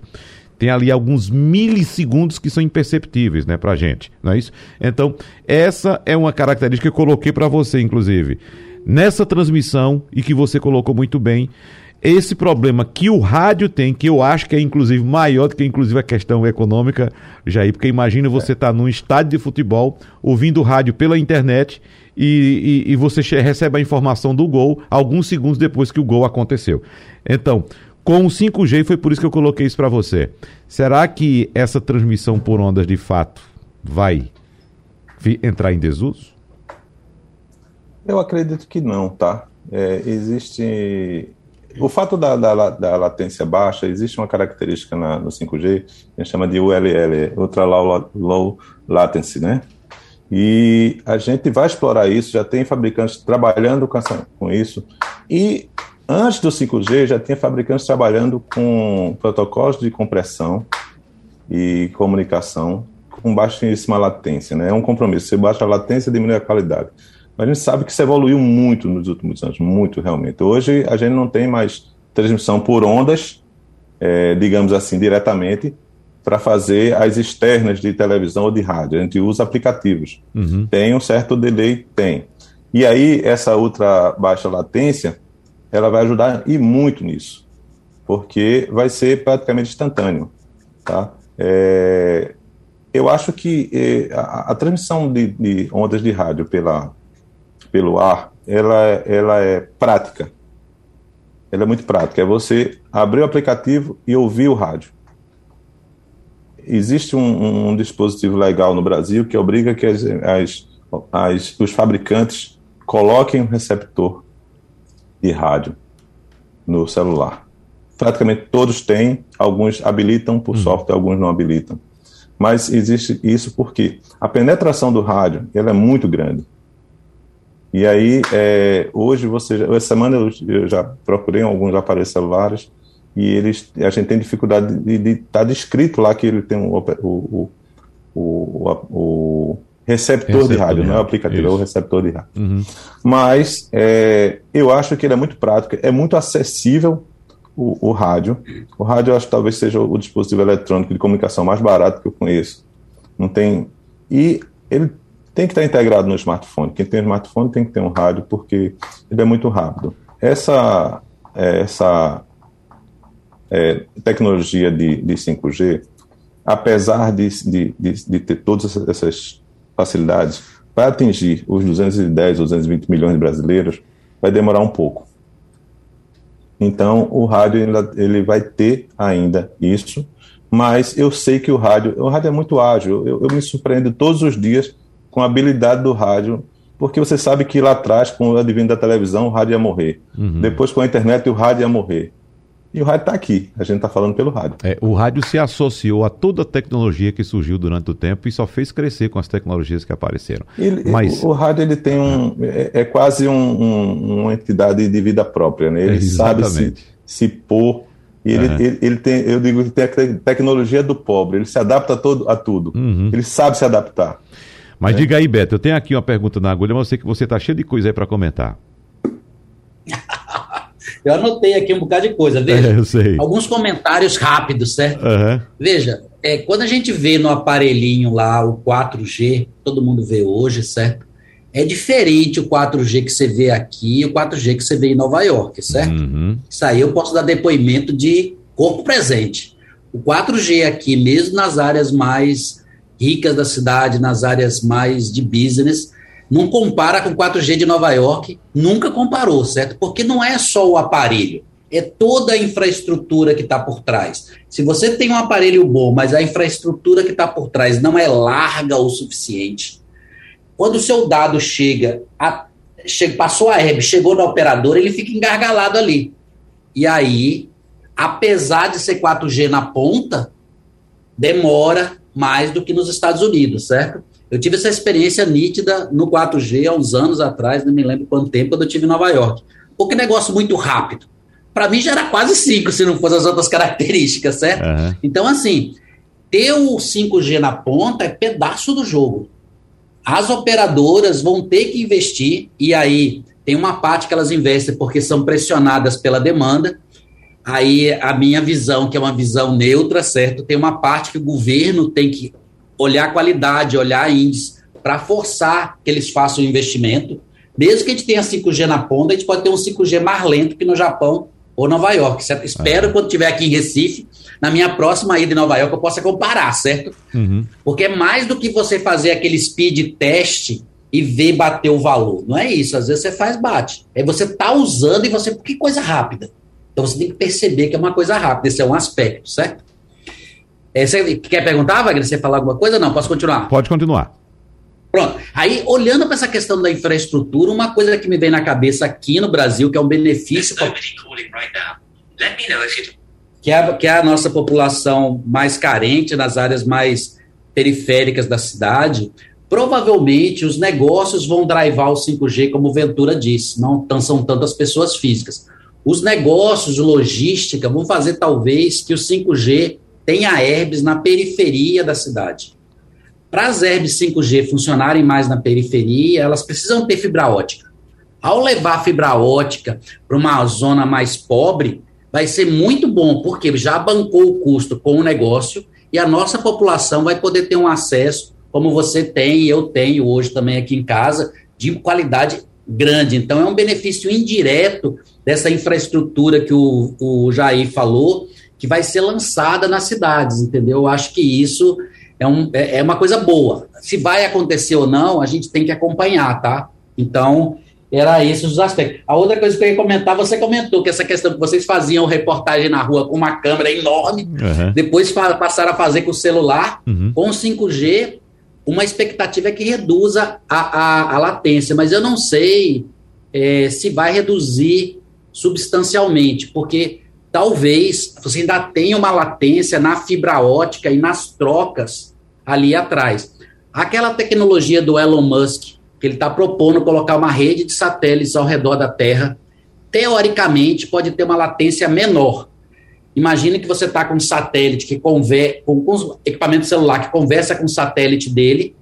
Speaker 2: tem ali alguns milissegundos que são imperceptíveis, né, pra gente, não é isso? Então, essa é uma característica que eu coloquei para você, inclusive. Nessa transmissão, e que você colocou muito bem, esse problema que o rádio tem, que eu acho que é inclusive maior do que inclusive a questão econômica, Jair, porque imagina você estar tá num estádio de futebol, ouvindo rádio pela internet e, e, e, você recebe a informação do gol alguns segundos depois que o gol aconteceu. Então, com o 5G, foi por isso que eu coloquei isso para você. Será que essa transmissão por ondas de fato vai entrar em desuso?
Speaker 4: Eu acredito que não, tá? É, existe. O fato da, da, da, latência baixa, existe uma característica na, no 5G, que a gente chama de ULL, Ultra Low, Low Latency, né? E a gente vai explorar isso, já tem fabricantes trabalhando com isso. E Antes do 5G, já tinha fabricantes trabalhando com protocolos de compressão e comunicação com baixíssima latência. Né? É um compromisso. Você baixa a latência, diminui a qualidade. Mas a gente sabe que isso evoluiu muito nos últimos anos, muito realmente. Hoje a gente não tem mais transmissão por ondas, é, digamos assim, diretamente, para fazer as externas de televisão ou de rádio. A gente usa aplicativos. Uhum. Tem um certo delay? Tem. E aí, essa ultra baixa latência ela vai ajudar e muito nisso, porque vai ser praticamente instantâneo, tá? É, eu acho que é, a, a, transmissão de, de, ondas de rádio pela, pelo ar, ela, ela é prática. Ela é muito prática. É você abrir o aplicativo e ouvir o rádio. Existe um, um, dispositivo legal no Brasil que obriga que as, as, as, os fabricantes coloquem um receptor de rádio no celular. Praticamente todos têm, alguns habilitam por hum. software, alguns não habilitam. Mas existe isso porque a penetração do rádio ela é muito grande. E aí, é, hoje você, essa semana eu, eu, já procurei alguns aparelhos celulares e eles, a gente tem dificuldade de estar tá descrito lá que ele tem o, o, o, o receptor, receptor de rádio, não é o aplicativo, Isso. é o receptor de rádio. Uhum. Mas é, eu acho que ele é muito prático, é muito acessível o, o, rádio. O rádio eu acho que talvez seja o dispositivo eletrônico de comunicação mais barato que eu conheço. Não tem. E ele tem que estar integrado no smartphone. Quem tem um smartphone tem que ter um rádio, porque ele é muito rápido. Essa, é, essa é, tecnologia de, de 5G, apesar de, de, de, de ter todas essas facilidades para atingir os 210 ou 220 milhões de brasileiros, vai demorar um pouco. Então, o rádio ele vai ter ainda isso, mas eu sei que o rádio, o rádio é muito ágil. Eu, eu me surpreendo todos os dias com a habilidade do rádio, porque você sabe que lá atrás, com o advento da televisão, o rádio ia morrer. Uhum. Depois, com a internet, o rádio ia morrer. E o rádio está aqui, a gente está falando pelo rádio.
Speaker 2: É, o rádio se associou a toda a tecnologia que surgiu durante o tempo e só fez crescer com as tecnologias que apareceram.
Speaker 4: Ele, Mas... o, o, rádio ele tem um, é, é quase um, um, uma entidade de vida própria, né? Ele é, sabe se, se pôr. E ele, uhum. ele, ele, tem, eu digo que tem a tecnologia do pobre, ele se adapta a, todo, a tudo. Uhum. Ele sabe se adaptar.
Speaker 2: Mas é. diga aí, Beto, eu tenho aqui uma pergunta na agulha, mas eu sei que você está cheio de coisa aí para comentar.
Speaker 5: Eu anotei aqui um bocado de coisa. Veja, é, alguns comentários rápidos, certo? Uhum. Veja, é, quando a gente vê no aparelhinho lá o 4G, todo mundo vê hoje, certo? É diferente o 4G que você vê aqui e o 4G que você vê em Nova York, certo? Uhum. Isso aí eu posso dar depoimento de corpo presente. O 4G aqui, mesmo nas áreas mais ricas da cidade, nas áreas mais de business, não compara com 4G de Nova York, nunca comparou, certo? Porque não é só o aparelho, é toda a infraestrutura que está por trás. Se você tem um aparelho bom, mas a infraestrutura que está por trás não é larga o suficiente, quando o seu dado chega, a, passou a herb, chegou no operador, ele fica engargalado ali. E aí, apesar de ser 4G na ponta, demora mais do que nos Estados Unidos, certo? Eu tive essa experiência nítida no 4G há uns anos atrás, não me lembro quanto tempo, quando eu estive em Nova York. Porque negócio muito rápido. Para mim já era quase 5, se não fossem as outras características, certo? Uhum. Então, assim, ter o 5G na ponta é pedaço do jogo. As operadoras vão ter que investir, e aí tem uma parte que elas investem porque são pressionadas pela demanda. Aí a minha visão, que é uma visão neutra, certo? Tem uma parte que o governo tem que olhar a qualidade, olhar índice, para forçar que eles façam o investimento. Mesmo que a gente tenha 5G na ponta, a gente pode ter um 5G mais lento que no Japão ou Nova York, certo? Espero ah. quando estiver aqui em Recife, na minha próxima ida em Nova York, eu possa comparar, certo? Uhum. Porque é mais do que você fazer aquele speed teste e ver bater o valor. Não é isso. Às vezes você faz, bate. É você tá usando e você. Que coisa rápida. Então você tem que perceber que é uma coisa rápida. Esse é um aspecto, certo? É, você quer perguntar, Wagner? Você falar alguma coisa? Não, posso continuar?
Speaker 2: Pode continuar.
Speaker 5: Pronto. Aí, olhando para essa questão da infraestrutura, uma coisa que me vem na cabeça aqui no Brasil, que é um benefício. Que é, que é a nossa população mais carente nas áreas mais periféricas da cidade, provavelmente os negócios vão drivar o 5G, como o Ventura disse, não são tantas pessoas físicas. Os negócios de logística vão fazer talvez que o 5G tenha herbes na periferia da cidade. Para as herbes 5G funcionarem mais na periferia, elas precisam ter fibra ótica. Ao levar fibra ótica para uma zona mais pobre, vai ser muito bom, porque já bancou o custo com o negócio e a nossa população vai poder ter um acesso, como você tem e eu tenho hoje também aqui em casa, de qualidade grande. Então, é um benefício indireto dessa infraestrutura que o, o Jair falou, que vai ser lançada nas cidades, entendeu? Eu acho que isso é, um, é, é uma coisa boa. Se vai acontecer ou não, a gente tem que acompanhar, tá? Então, era esses os aspectos. A outra coisa que eu ia comentar, você comentou que essa questão que vocês faziam reportagem na rua com uma câmera enorme, uhum. depois passaram a fazer com o celular, uhum. com o 5G, uma expectativa é que reduza a, a, a latência, mas eu não sei é, se vai reduzir substancialmente, porque talvez você ainda tenha uma latência na fibra ótica e nas trocas ali atrás. Aquela tecnologia do Elon Musk, que ele está propondo colocar uma rede de satélites ao redor da Terra, teoricamente pode ter uma latência menor. Imagine que você está com um satélite que conversa, com, com equipamento celular que conversa com o satélite dele,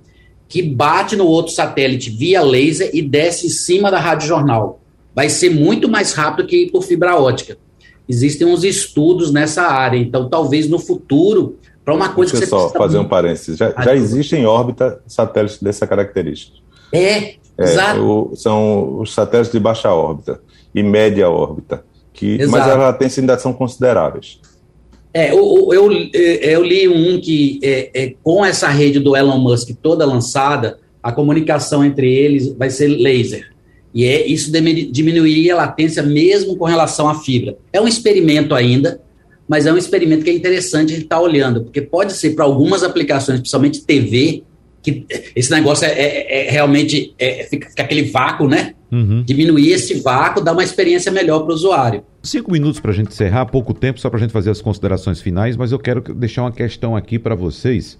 Speaker 5: que bate no outro satélite via laser e desce em cima da rádio jornal. Vai ser muito mais rápido que ir por fibra ótica existem uns estudos nessa área. Então, talvez no futuro, para uma coisa
Speaker 4: Deixa
Speaker 5: que você
Speaker 4: só fazer um parênteses. Já, já existe em órbita satélites dessa característica.
Speaker 5: É, é exato.
Speaker 4: O, são os satélites de baixa órbita e média órbita, que, mas as latências ainda são consideráveis.
Speaker 5: É, eu, eu, eu li um que, é, é, com essa rede do Elon Musk toda lançada, a comunicação entre eles vai ser laser. E é, isso diminuiria a latência mesmo com relação à fibra. É um experimento ainda, mas é um experimento que é interessante a gente estar tá olhando, porque pode ser para algumas aplicações, principalmente TV, que esse negócio é, é, é realmente é, fica, fica, aquele vácuo, né? Uhum. Diminuir esse vácuo dá uma experiência melhor para o usuário.
Speaker 2: Cinco minutos para a gente encerrar, pouco tempo só para a gente fazer as considerações finais, mas eu quero deixar uma questão aqui para vocês,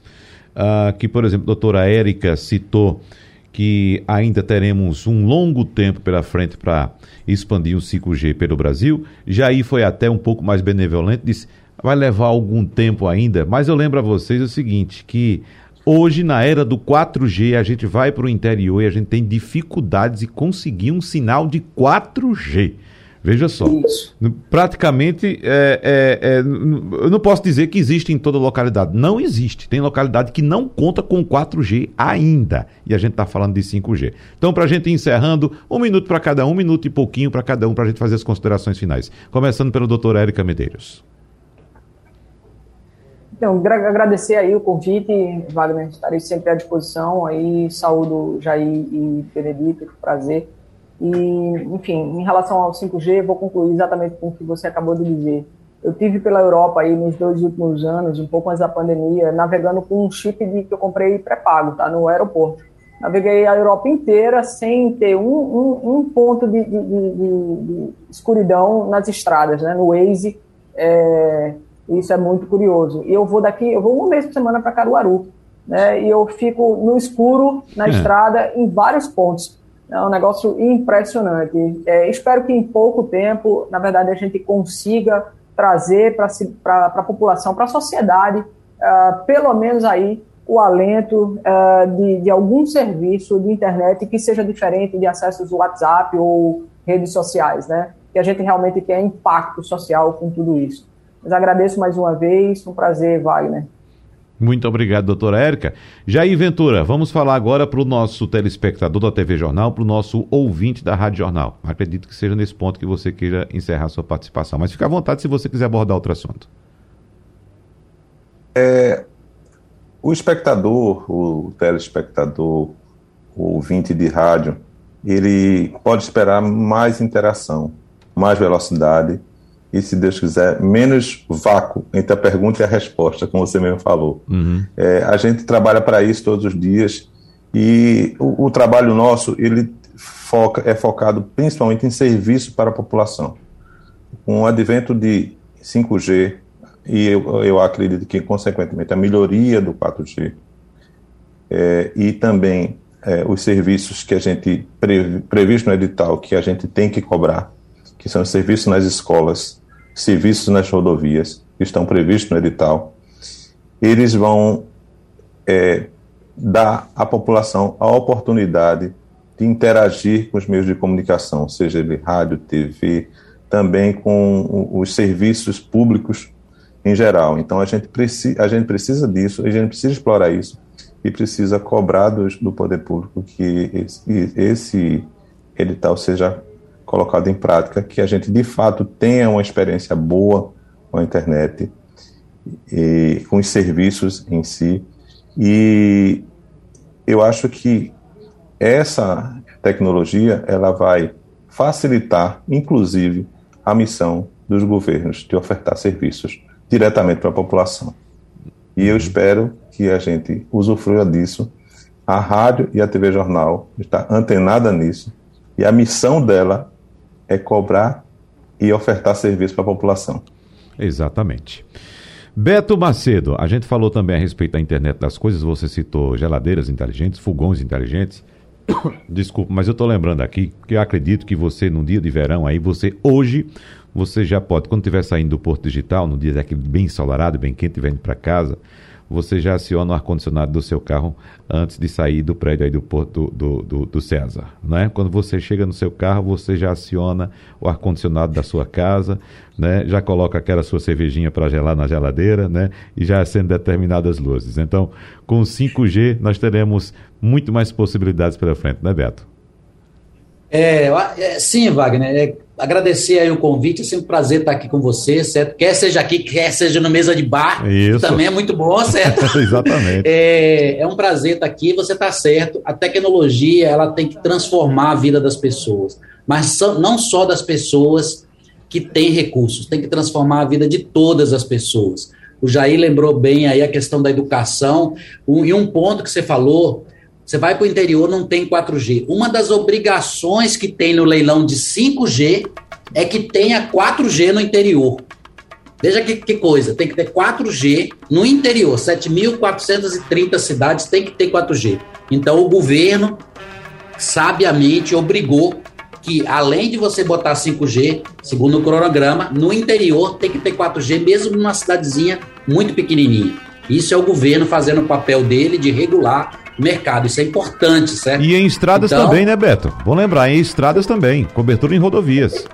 Speaker 2: uh, que, por exemplo, a doutora Érica citou que ainda teremos um longo tempo pela frente para expandir o 5G pelo Brasil. Jair foi até um pouco mais benevolente, disse vai levar algum tempo ainda, mas eu lembro a vocês o seguinte, que hoje na era do 4G a gente vai para o interior e a gente tem dificuldades de conseguir um sinal de 4G. Veja só, Isso. praticamente, é, é, é, eu não posso dizer que existe em toda localidade. Não existe. Tem localidade que não conta com 4G ainda. E a gente está falando de 5G. Então, para a gente ir encerrando, um minuto para cada um, um minuto e pouquinho para cada um, para a gente fazer as considerações finais. Começando pelo doutor Érica Medeiros.
Speaker 3: Então, agradecer aí o convite, Wagner. Estarei sempre à disposição. Aí, saúdo Jair e Benedito, prazer. E, enfim, em relação ao 5G, vou concluir exatamente com o que você acabou de dizer. Eu tive pela Europa aí nos dois últimos anos, um pouco antes da pandemia, navegando com um chip de, que eu comprei pré-pago, tá, no aeroporto. Naveguei a Europa inteira sem ter um, um, um ponto de, de, de, escuridão nas estradas, né, no Waze. É, Isso é muito curioso. E eu vou daqui, eu vou uma vez por semana para Caruaru, né? E eu fico no escuro, na é. estrada, em vários pontos. É um negócio impressionante. É, espero que em pouco tempo, na verdade, a gente consiga trazer para a população, para a sociedade, uh, pelo menos aí o alento uh, de, de algum serviço de internet que seja diferente de acessos WhatsApp ou redes sociais, né? Que a gente realmente tenha impacto social com tudo isso. Mas agradeço mais uma vez, um prazer, Wagner.
Speaker 2: Muito obrigado, doutora Érica. Jair Ventura, vamos falar agora para o nosso telespectador da TV Jornal, para o nosso ouvinte da Rádio Jornal. Acredito que seja nesse ponto que você queira encerrar sua participação, mas fique à vontade se você quiser abordar outro assunto.
Speaker 4: É, o espectador, o telespectador, o ouvinte de rádio, ele pode esperar mais interação, mais velocidade, e, se Deus quiser, menos vácuo entre a pergunta e a resposta, como você mesmo falou. Uhum. É, a gente trabalha para isso todos os dias e o, o, trabalho nosso ele foca, é focado principalmente em serviço para a população. Com o advento de 5G, e eu, eu acredito que, consequentemente, a melhoria do 4G é, e também é, os serviços que a gente pre, previsto no edital que a gente tem que cobrar, que são os serviços nas escolas, serviços nas rodovias, que estão previstos no edital, eles vão é, dar à população a oportunidade de interagir com os meios de comunicação, seja ele rádio, TV, também com os serviços públicos em geral. Então a gente, preci a gente precisa disso, a gente precisa explorar isso e precisa cobrar do, do poder público que esse, esse edital seja colocado em prática, que a gente de fato tenha uma experiência boa com a internet e com os serviços em si. E eu acho que essa tecnologia ela vai facilitar, inclusive, a missão dos governos de ofertar serviços diretamente para a população. E eu espero que a gente usufrua disso. A rádio e a TV Jornal está antenada nisso e a missão dela é cobrar e ofertar serviço para a população.
Speaker 2: Exatamente. Beto Macedo, a gente falou também a respeito da internet das coisas, você citou geladeiras inteligentes, fogões inteligentes. Desculpa, mas eu estou lembrando aqui que eu acredito que você, num dia de verão aí, você hoje, você já pode, quando estiver saindo do Porto Digital, num dia daquele bem ensolarado, bem quente, estiver indo para casa, você já aciona o ar-condicionado do seu carro antes de sair do prédio aí do Porto do, do, do César. Né? Quando você chega no seu carro, você já aciona o ar-condicionado da sua casa, né? já coloca aquela sua cervejinha para gelar na geladeira né? e já acende determinadas luzes. Então, com 5G, nós teremos muito mais possibilidades pela frente, né, Beto?
Speaker 5: É, é sim, Wagner. É agradecer aí o convite, é sempre um prazer estar aqui com você, certo? Quer seja aqui, quer seja no mesa de bar, Isso. também é muito bom, certo?
Speaker 2: Exatamente.
Speaker 5: É, é um prazer estar aqui, você está certo. A tecnologia, ela tem que transformar a vida das pessoas, mas não só das pessoas que têm recursos, tem que transformar a vida de todas as pessoas. O Jair lembrou bem aí a questão da educação, um, e um ponto que você falou você vai para o interior, não tem 4G. Uma das obrigações que tem no leilão de 5G é que tenha 4G no interior. Veja que, que coisa, tem que ter 4G no interior. 7.430 cidades tem que ter 4G. Então o governo sabiamente obrigou que além de você botar 5G, segundo o cronograma, no interior tem que ter 4G, mesmo numa cidadezinha muito pequenininha. Isso é o governo fazendo o papel dele de regular mercado. Isso é importante, certo?
Speaker 2: E em estradas então, também, né, Beto? Vamos lembrar, em estradas também, cobertura em rodovias.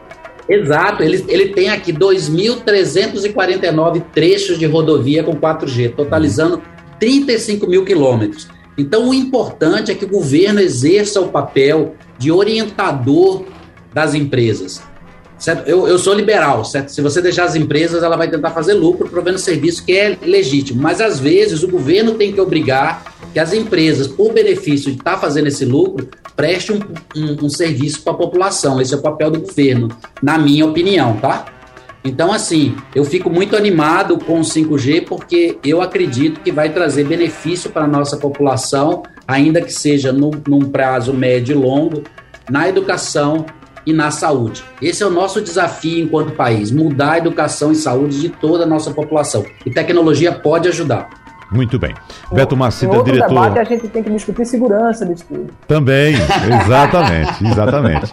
Speaker 5: Exato, ele, ele tem aqui 2.349 trechos de rodovia com 4G, totalizando 35 mil quilômetros. Então, o importante é que o governo exerça o papel de orientador das empresas. Certo? Eu, eu sou liberal, certo? Se você deixar as empresas, ela vai tentar fazer lucro provendo serviço que é legítimo. Mas às vezes o governo tem que obrigar que as empresas, por benefício de estar tá fazendo esse lucro, prestem um, um, um serviço para a população. Esse é o papel do governo, na minha opinião, tá? Então, assim, eu fico muito animado com o 5G porque eu acredito que vai trazer benefício para a nossa população, ainda que seja num, num prazo médio e longo, na educação, e na saúde. Esse é o nosso desafio enquanto país, mudar a educação e saúde de toda a nossa população. E tecnologia pode ajudar.
Speaker 2: Muito bem. Beto Macedo
Speaker 3: é
Speaker 2: diretor.
Speaker 3: debate a gente tem que discutir segurança disso tudo.
Speaker 2: Também, exatamente, exatamente.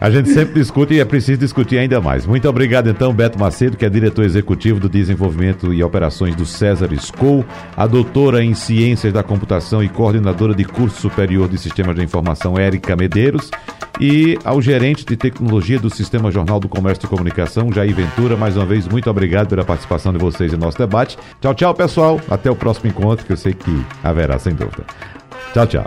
Speaker 2: A gente sempre discute e é preciso discutir ainda mais. Muito obrigado, então, Beto Macedo, que é diretor executivo do Desenvolvimento e Operações do César School, a doutora em Ciências da Computação e coordenadora de curso superior de Sistemas de Informação, Érica Medeiros, e ao gerente de tecnologia do Sistema Jornal do Comércio e Comunicação, Jair Ventura. Mais uma vez, muito obrigado pela participação de vocês em nosso debate. Tchau, tchau, pessoal. Até o próximo encontro, que eu sei que haverá, sem dúvida. Tchau, tchau.